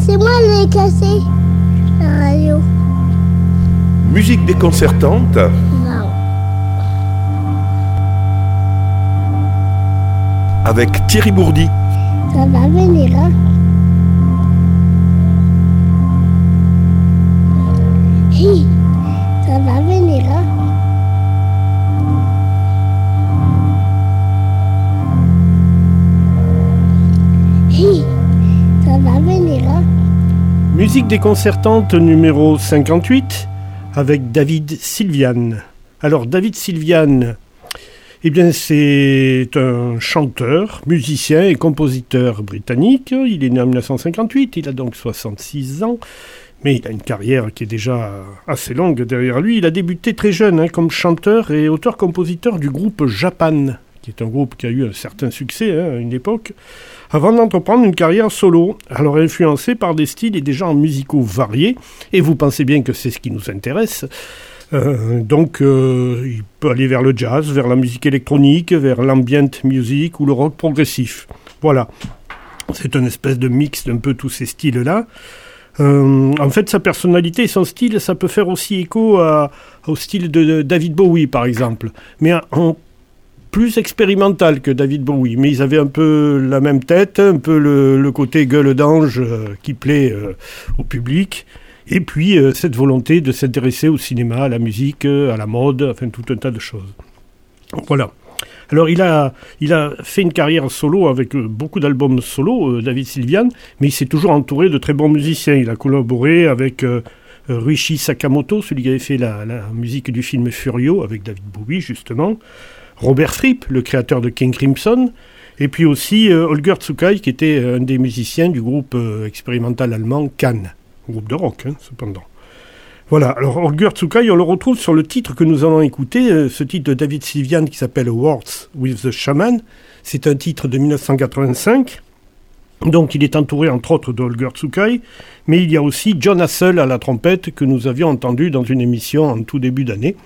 C'est moi qui ai cassé la radio. Musique déconcertante Non. avec Thierry Bourdi. Ça va venir, hein Hi, ça va venir, hein Musique déconcertante numéro 58 avec David Sylvian. Alors David Sylvian, eh bien c'est un chanteur, musicien et compositeur britannique. Il est né en 1958, il a donc 66 ans. Mais il a une carrière qui est déjà assez longue derrière lui. Il a débuté très jeune hein, comme chanteur et auteur-compositeur du groupe Japan, qui est un groupe qui a eu un certain succès hein, à une époque, avant d'entreprendre une carrière solo, alors influencé par des styles et des genres musicaux variés, et vous pensez bien que c'est ce qui nous intéresse. Euh, donc euh, il peut aller vers le jazz, vers la musique électronique, vers l'ambient music ou le rock progressif. Voilà. C'est une espèce de mix d'un peu tous ces styles-là. Euh, en fait, sa personnalité et son style, ça peut faire aussi écho au style de, de David Bowie, par exemple. Mais en plus expérimental que David Bowie. Mais ils avaient un peu la même tête, un peu le, côté gueule d'ange euh, qui plaît euh, au public. Et puis euh, cette volonté de s'intéresser au cinéma, à la musique, à la mode, enfin tout un tas de choses. Voilà. Alors il a, il a fait une carrière solo avec beaucoup d'albums solo, David Sylvian, mais il s'est toujours entouré de très bons musiciens. Il a collaboré avec Ruichi Sakamoto, celui qui avait fait la musique du film Furio avec David Bowie justement, Robert Fripp, le créateur de King Crimson, et puis aussi euh, Holger Tsukai, qui était euh, un des musiciens du groupe euh, expérimental allemand Cannes, groupe de rock hein, cependant. Voilà, alors Holger Tsukai, on le retrouve sur le titre que nous allons écouter, ce titre de David Sylvian qui s'appelle Words with the Shaman. C'est un titre de 1985. Donc il est entouré entre autres de Holger Tsukai, mais il y a aussi John Hassel à la trompette que nous avions entendu dans une émission en tout début d'année.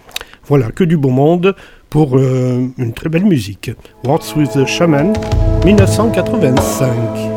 Voilà, que du beau monde pour euh, une très belle musique. Words with the Shaman, 1985.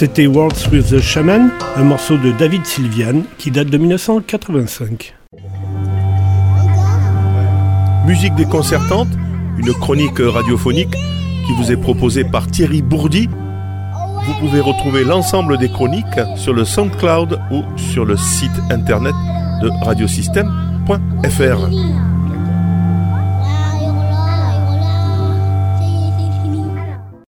C'était Words with the Shaman, un morceau de David Sylvian qui date de 1985. Musique déconcertante, une chronique radiophonique qui vous est proposée par Thierry Bourdi. Vous pouvez retrouver l'ensemble des chroniques sur le SoundCloud ou sur le site internet de radiosystème.fr.